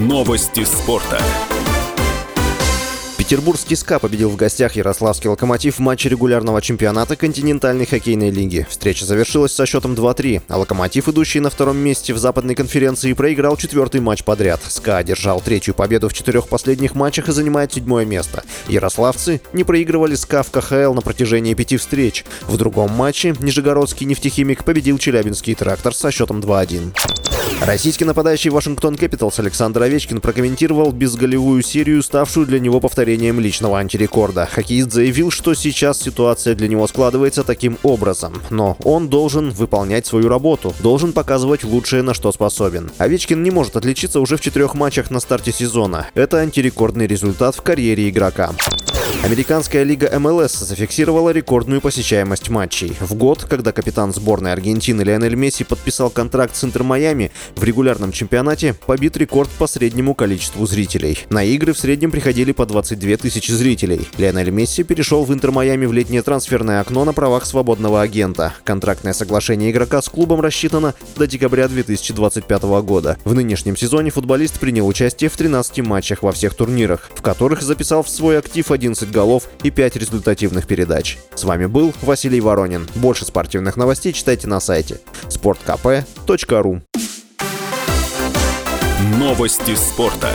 Новости спорта. Петербургский СКА победил в гостях Ярославский «Локомотив» в матче регулярного чемпионата континентальной хоккейной лиги. Встреча завершилась со счетом 2-3, а «Локомотив», идущий на втором месте в западной конференции, проиграл четвертый матч подряд. СКА одержал третью победу в четырех последних матчах и занимает седьмое место. Ярославцы не проигрывали СКА в КХЛ на протяжении пяти встреч. В другом матче Нижегородский нефтехимик победил Челябинский трактор со счетом 2-1. Российский нападающий Вашингтон Кэпиталс Александр Овечкин прокомментировал безголевую серию, ставшую для него повторением личного антирекорда. Хоккеист заявил, что сейчас ситуация для него складывается таким образом, но он должен выполнять свою работу, должен показывать лучшее, на что способен. Овечкин не может отличиться уже в четырех матчах на старте сезона. Это антирекордный результат в карьере игрока. Американская лига МЛС зафиксировала рекордную посещаемость матчей. В год, когда капитан сборной Аргентины Лионель Месси подписал контракт с Интер Майами, в регулярном чемпионате побит рекорд по среднему количеству зрителей. На игры в среднем приходили по 22 тысячи зрителей. Лионель Месси перешел в Интер Майами в летнее трансферное окно на правах свободного агента. Контрактное соглашение игрока с клубом рассчитано до декабря 2025 года. В нынешнем сезоне футболист принял участие в 13 матчах во всех турнирах, в которых записал в свой актив 11 голов и 5 результативных передач. С вами был Василий Воронин. Больше спортивных новостей читайте на сайте sportkp.ru Новости спорта.